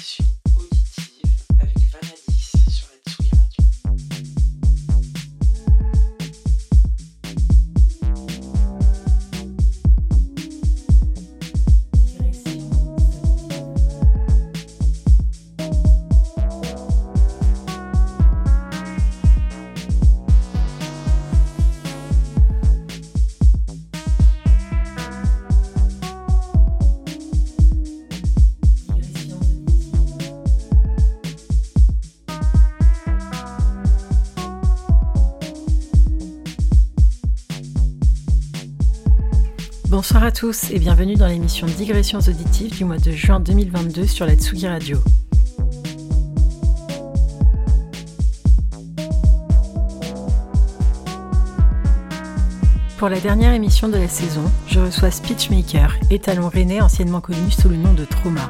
Beijos. Bonsoir à tous et bienvenue dans l'émission Digressions auditives du mois de juin 2022 sur la Tsugi Radio. Pour la dernière émission de la saison, je reçois Speechmaker, étalon rennais anciennement connu sous le nom de Trauma.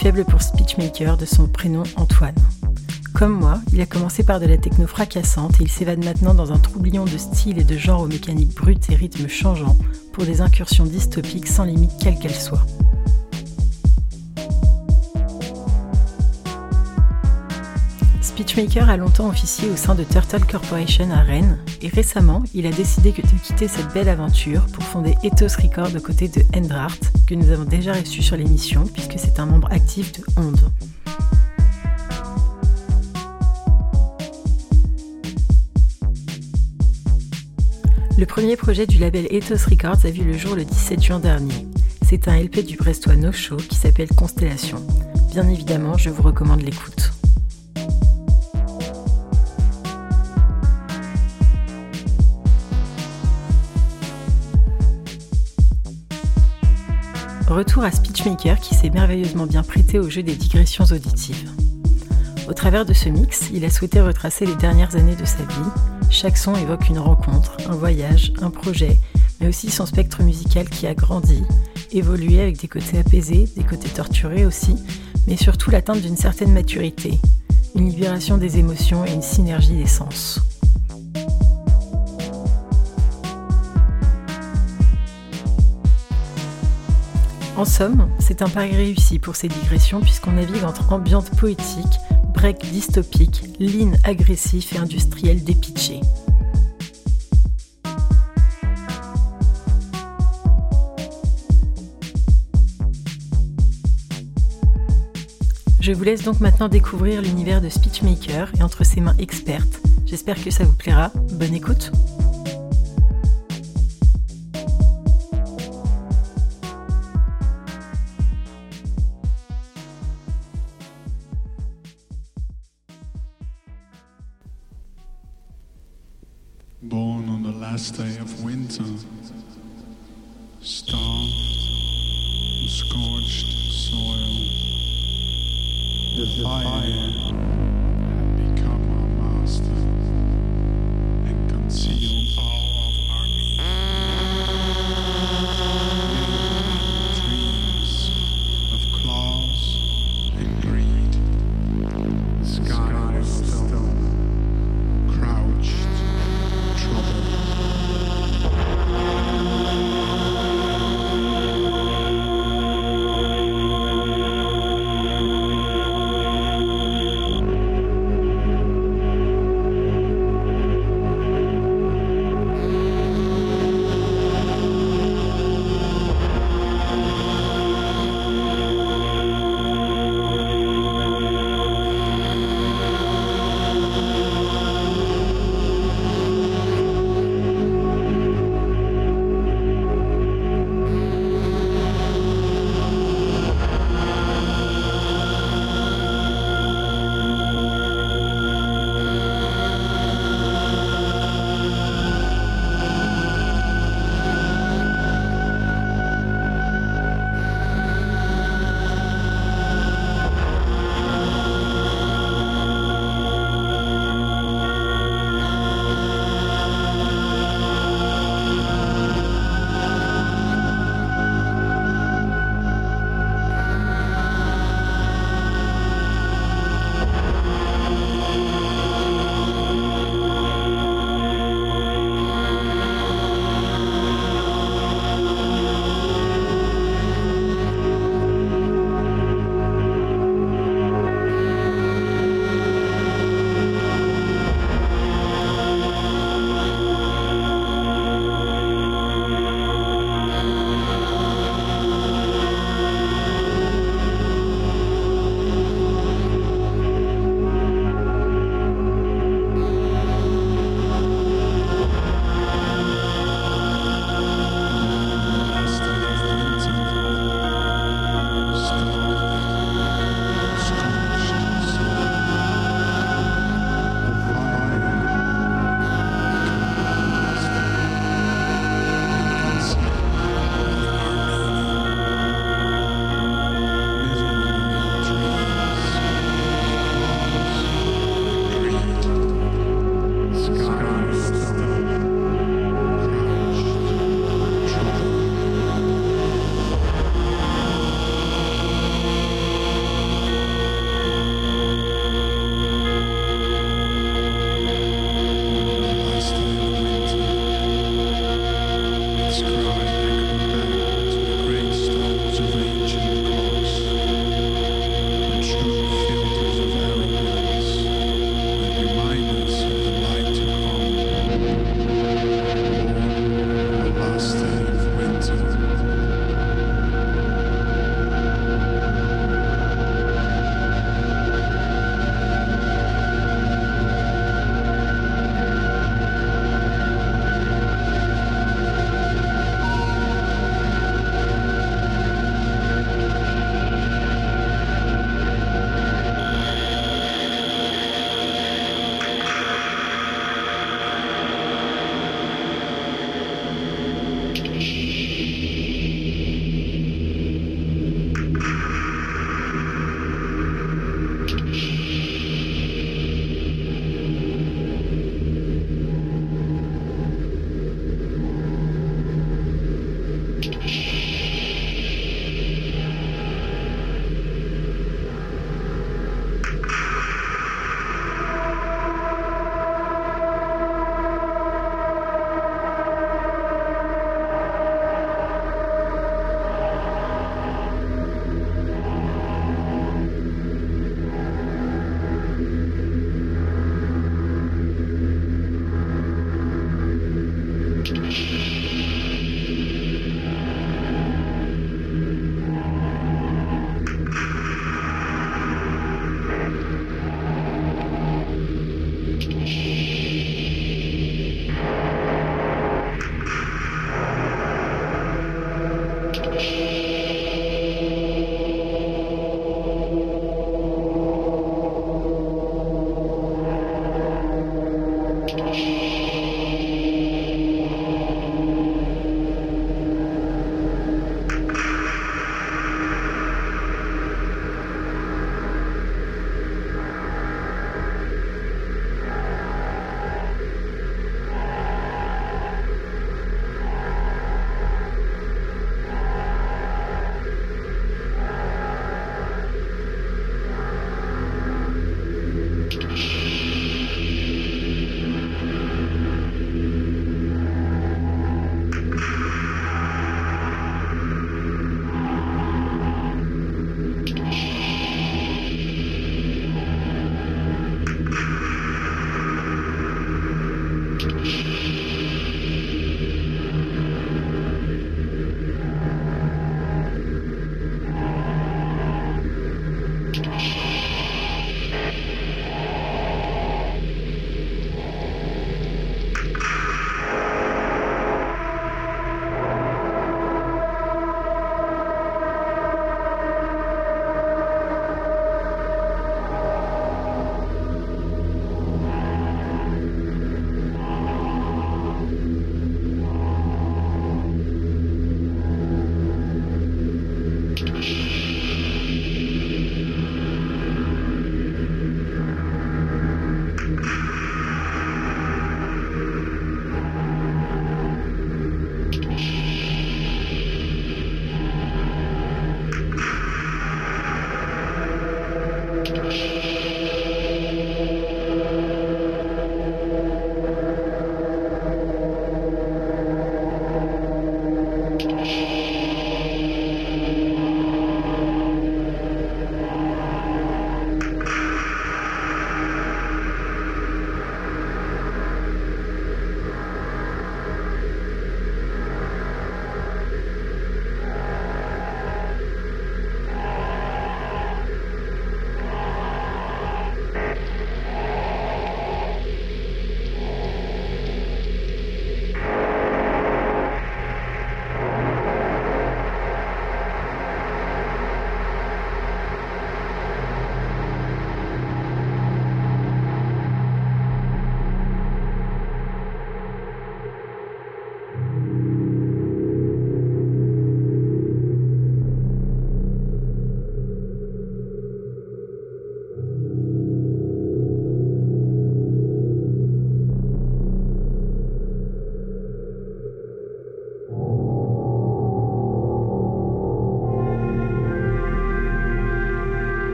Faible pour Speechmaker de son prénom Antoine. Comme moi, il a commencé par de la techno fracassante et il s'évade maintenant dans un troublion de style et de genre aux mécaniques brutes et rythmes changeants pour des incursions dystopiques sans limite quelle qu'elle soit. Speechmaker a longtemps officié au sein de Turtle Corporation à Rennes et récemment, il a décidé de quitter cette belle aventure pour fonder Ethos Records aux côtés de Endrart, que nous avons déjà reçu sur l'émission puisque c'est un membre actif de Onde. Le premier projet du label Ethos Records a vu le jour le 17 juin dernier. C'est un LP du Brestois No Show qui s'appelle Constellation. Bien évidemment, je vous recommande l'écoute. Retour à Speechmaker qui s'est merveilleusement bien prêté au jeu des digressions auditives. Au travers de ce mix, il a souhaité retracer les dernières années de sa vie. Chaque son évoque une rencontre, un voyage, un projet, mais aussi son spectre musical qui a grandi, évolué avec des côtés apaisés, des côtés torturés aussi, mais surtout l'atteinte d'une certaine maturité, une libération des émotions et une synergie des sens. En somme, c'est un pari réussi pour ces digressions puisqu'on navigue entre ambiance poétique, break dystopique, lean agressif et industriel dépitché. Je vous laisse donc maintenant découvrir l'univers de Speechmaker et entre ses mains expertes. J'espère que ça vous plaira. Bonne écoute!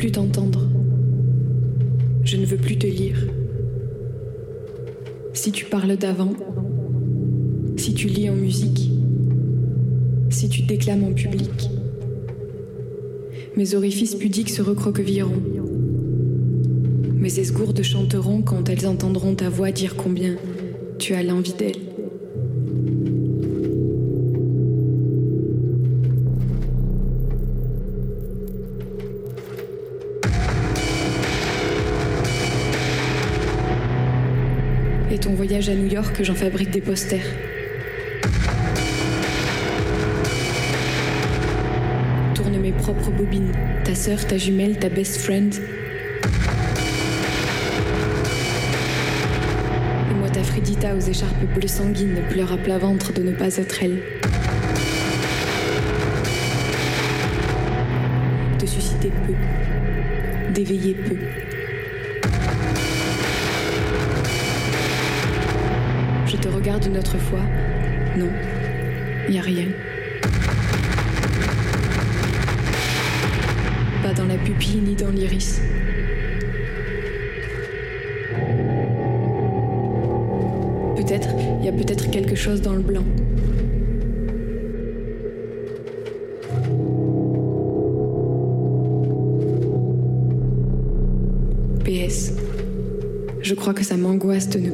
Plus t'entendre. Je ne veux plus te lire. Si tu parles d'avant, si tu lis en musique, si tu déclames en public, mes orifices pudiques se recroquevilleront. Mes esgourdes chanteront quand elles entendront ta voix dire combien tu as l'envie d'elles. Voyage à New York, j'en fabrique des posters. Tourne mes propres bobines, ta sœur, ta jumelle, ta best friend. Et moi, ta Fridita aux écharpes bleues sanguines pleure à plat ventre de ne pas être elle. De susciter peu, d'éveiller peu. Regarde une autre fois. Non, il a rien. Pas dans la pupille ni dans l'iris. Peut-être, il y a peut-être quelque chose dans le blanc. PS. Je crois que ça m'angoisse de ne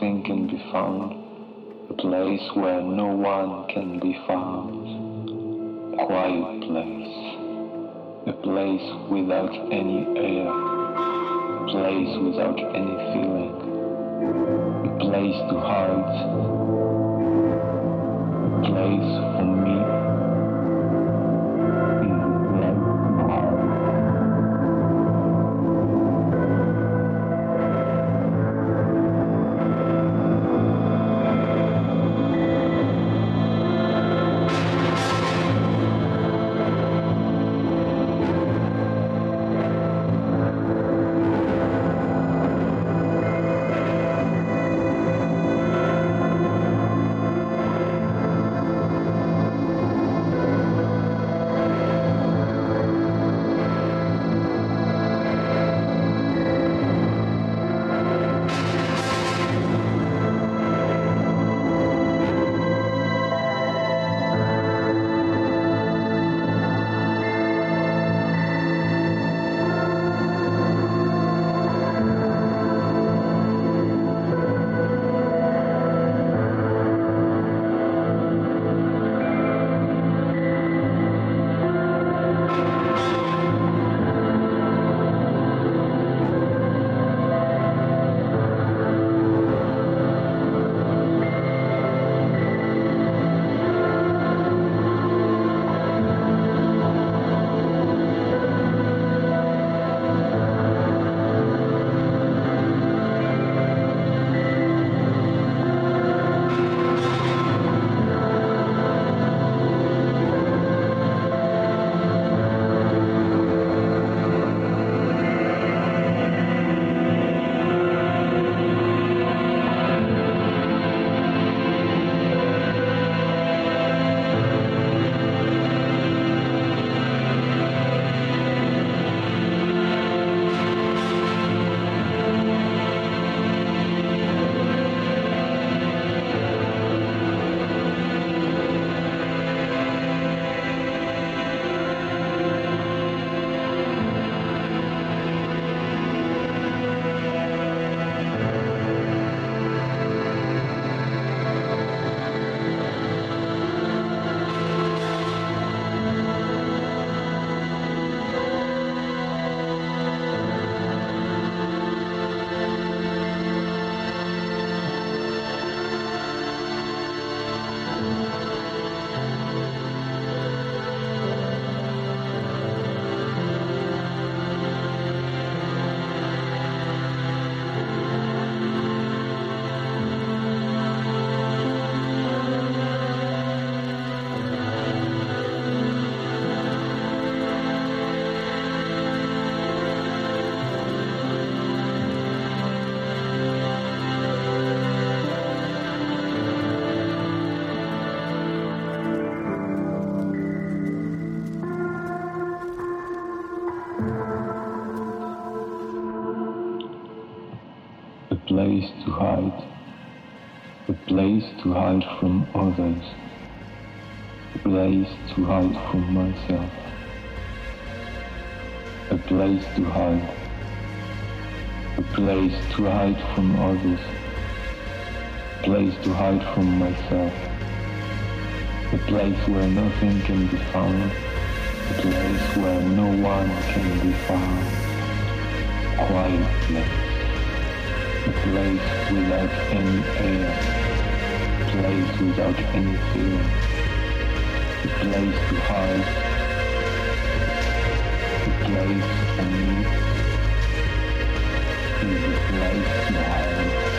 nothing can be found, a place where no one can be found, a quiet place, a place without any air, a place without any feeling, a place to hide, a place for me to hide from others, a place to hide from myself, a place to hide, a place to hide from others, a place to hide from myself, a place where nothing can be found, a place where no one can be found, quiet place, a place place without any air, place without any fear, a place to hide, a place for me is a place to hide.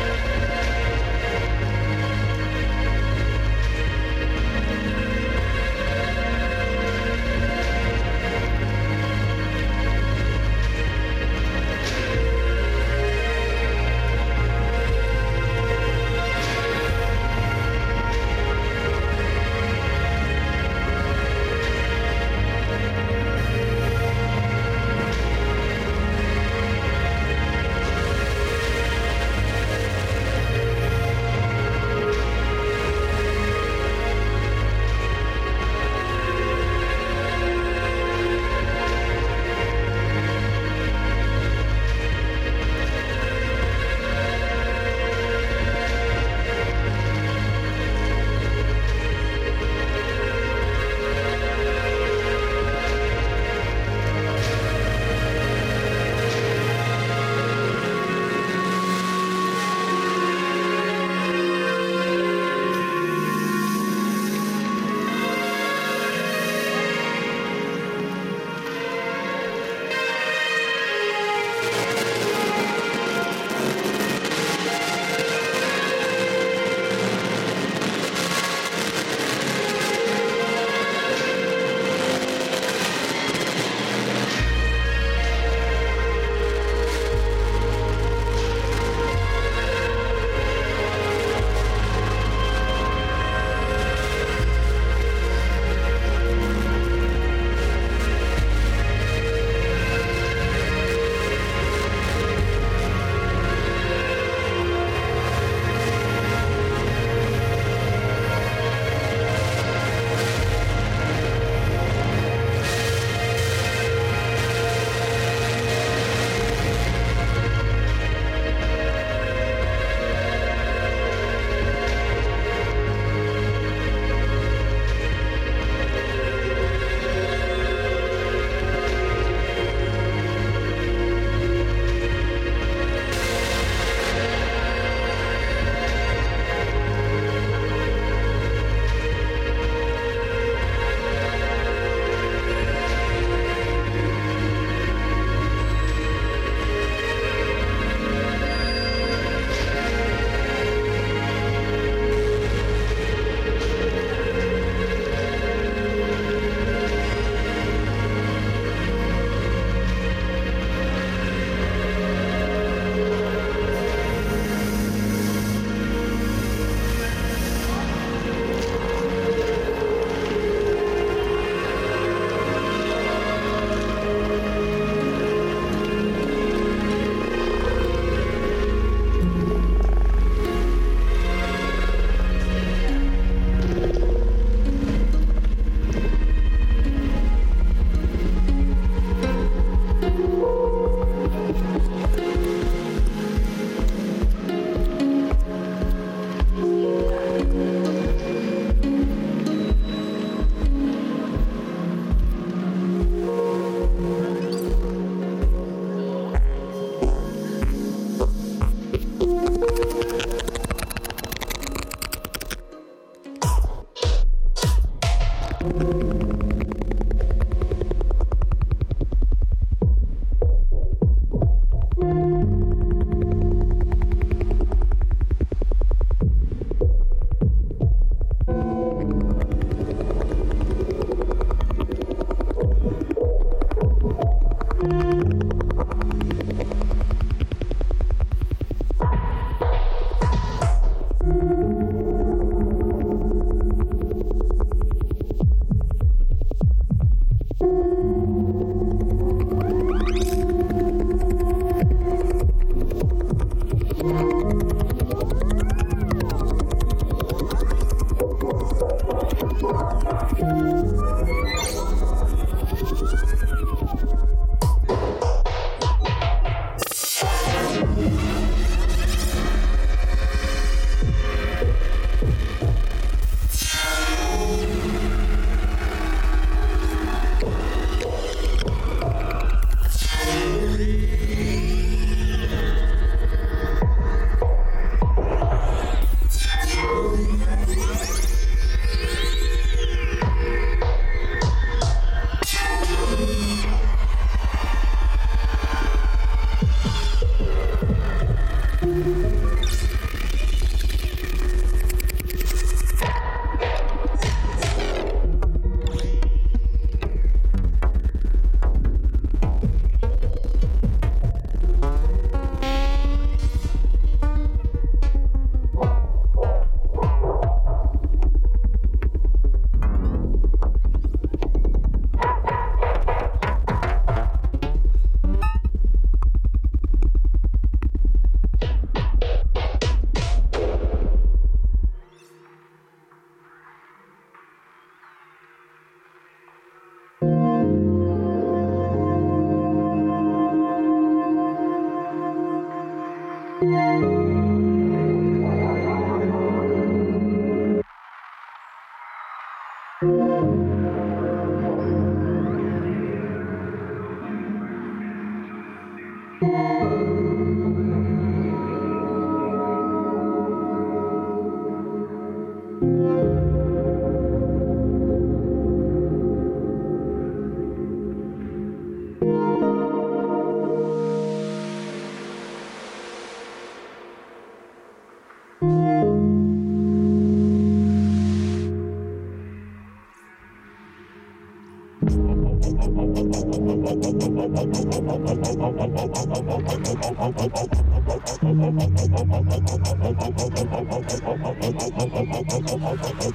Thank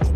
you.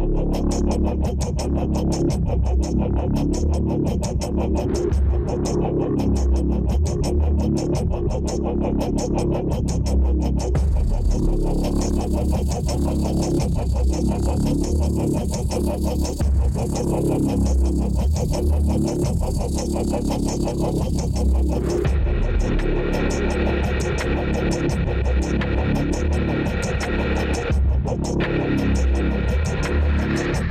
Thank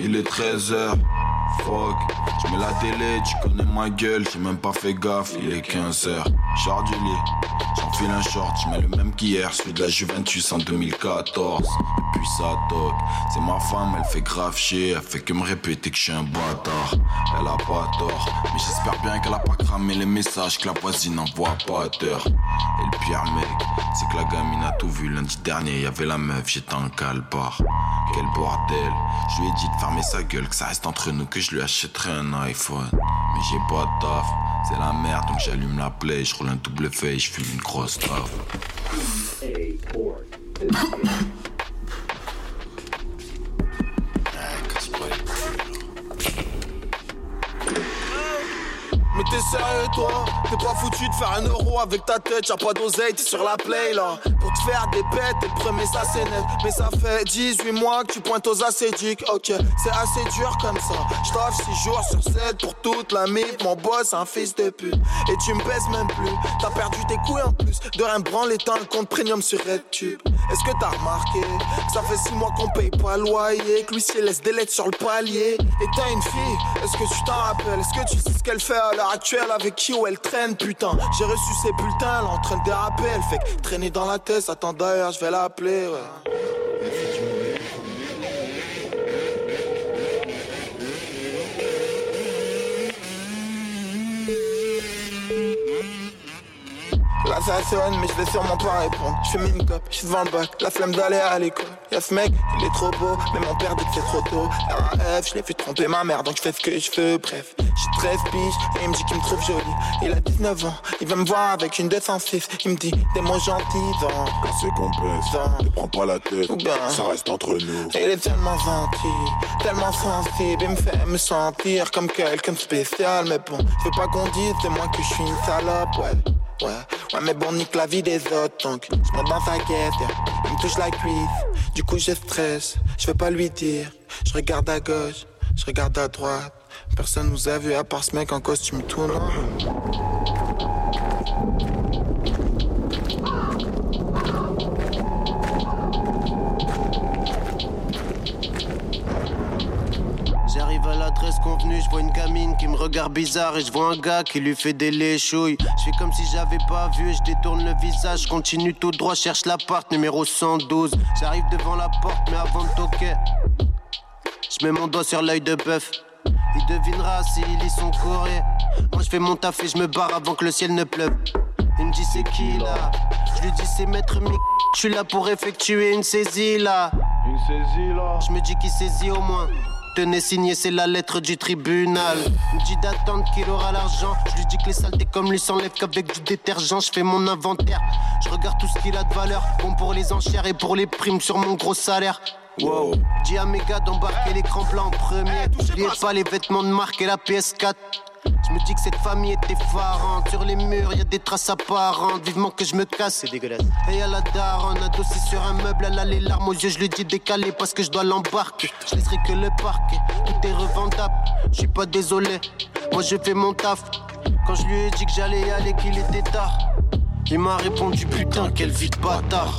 il est 13h. Fuck, je mets la télé, tu connais ma gueule, j'ai même pas fait gaffe, il est 15h. Char du lit, j'enfile un short, je mets le même qu'hier, celui de la Juventus en 2014. Et puis ça toque, c'est ma femme, elle fait grave chier, elle fait que me répéter que je suis un bâtard. Elle a pas tort, mais j'espère bien qu'elle a pas cramé les messages que la voisine envoie pas à terre. Et le pire mec, c'est que la gamine a tout vu lundi dernier, y avait la meuf, j'étais en calbar. Quel bordel, je lui ai dit de fermer sa gueule, que ça reste entre nous, que je lui achèterai un iPhone. Mais j'ai pas de taf, c'est la merde, donc j'allume la play, je roule un double feuille, je fume une grosse taf. T'es pas foutu de faire un euro avec ta tête, y'a pas d'oseille, t'es sur la play là. Pour te faire des bêtes, t'es le premier ça c'est net. Mais ça fait 18 mois que tu pointes aux acédiques Ok, c'est assez dur comme ça. J't'offre 6 jours sur 7 pour toute la mythe Mon boss un fils de pute. Et tu me pèses même plus. T'as perdu tes couilles en plus. De rien branler t'as un compte premium sur RedTube Est-ce que t'as remarqué? Ça fait 6 mois qu'on paye pas le loyer Que l'huissier laisse des lettres sur le palier. Et t'as une fille, est-ce que tu t'en rappelles? Est-ce que tu sais ce qu'elle fait à l'heure actuelle? Avec qui ou elle traîne putain? J'ai reçu ses bulletins, elle est en train de déraper Elle fait traîner dans la tête, attends d'ailleurs je vais l'appeler ouais. Mais je vais sûrement pas répondre. Je fais une cop, je suis devant le bac, la flemme d'aller à l'école. Y'a ce mec, il est trop beau, mais mon père dit que c'est trop tôt. RAF, je l'ai fait tromper ma mère donc je fais ce que je veux. Bref, j'ai 13 piges et il me dit qu'il me trouve jolie. Il a 19 ans, il veut me voir avec une 206 Il me dit des mots gentils dans Quand c'est complexe, Dans- ne prends pas la tête, Ou bien- ça reste entre nous. il est tellement gentil, tellement sensible, il me fait me sentir comme quelqu'un de spécial. Mais bon, je veux pas qu'on dise de moi que je suis une salope, ouais. Ouais, ouais, mais bon, nique la vie des autres, donc. Je monte dans sa yeah. il me touche la cuisse, du coup je stresse, je vais pas lui dire, je regarde à gauche, je regarde à droite, personne nous a vu à part ce mec en costume tout noir. Convenue, je vois une gamine qui me regarde bizarre et je vois un gars qui lui fait des léchouilles. Je fais comme si j'avais pas vu et je détourne le visage, je continue tout droit, cherche l'appart numéro 112. J'arrive devant la porte mais avant de toquer, je mets mon doigt sur l'œil de bœuf. Il devinera s'il lit son courrier. Moi je fais mon taf et je me barre avant que le ciel ne pleuve. Il me dit c'est qui là? Je lui dis c'est maître Mick. Je suis là pour effectuer une saisie là. Une saisie là. Je me dis qu'il saisit au moins. Tenez signé, c'est la lettre du tribunal. Il me dit d'attendre qu'il aura l'argent. Je lui dis que les saletés comme lui s'enlèvent qu'avec du détergent. Je fais mon inventaire. Je regarde tout ce qu'il a de valeur. Bon pour les enchères et pour les primes sur mon gros salaire. Wow. Dis à mes gars d'embarquer l'écran plat en premier. N'oubliez pas les vêtements de marque et la PS4. Je me dis que cette famille est effarante. Sur les murs, y a des traces apparentes. Vivement que je me casse, c'est dégueulasse. Et y'a la daronne adossée sur un meuble. Elle a les larmes aux yeux. Je lui dis décalé parce que je dois l'embarquer. Je laisserai que le parquet. Tout est revendable. Je suis pas désolé. Moi, je fais mon taf. Quand je lui ai dit que j'allais y aller, qu'il était tard. Il m'a répondu putain, quelle vie de bâtard.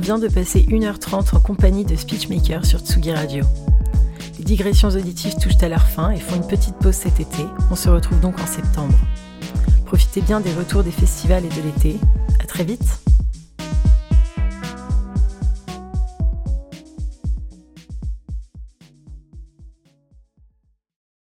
vient de passer 1h30 en compagnie de Speechmaker sur Tsugi Radio. Les digressions auditives touchent à leur fin et font une petite pause cet été. On se retrouve donc en septembre. Profitez bien des retours des festivals et de l'été. À très vite!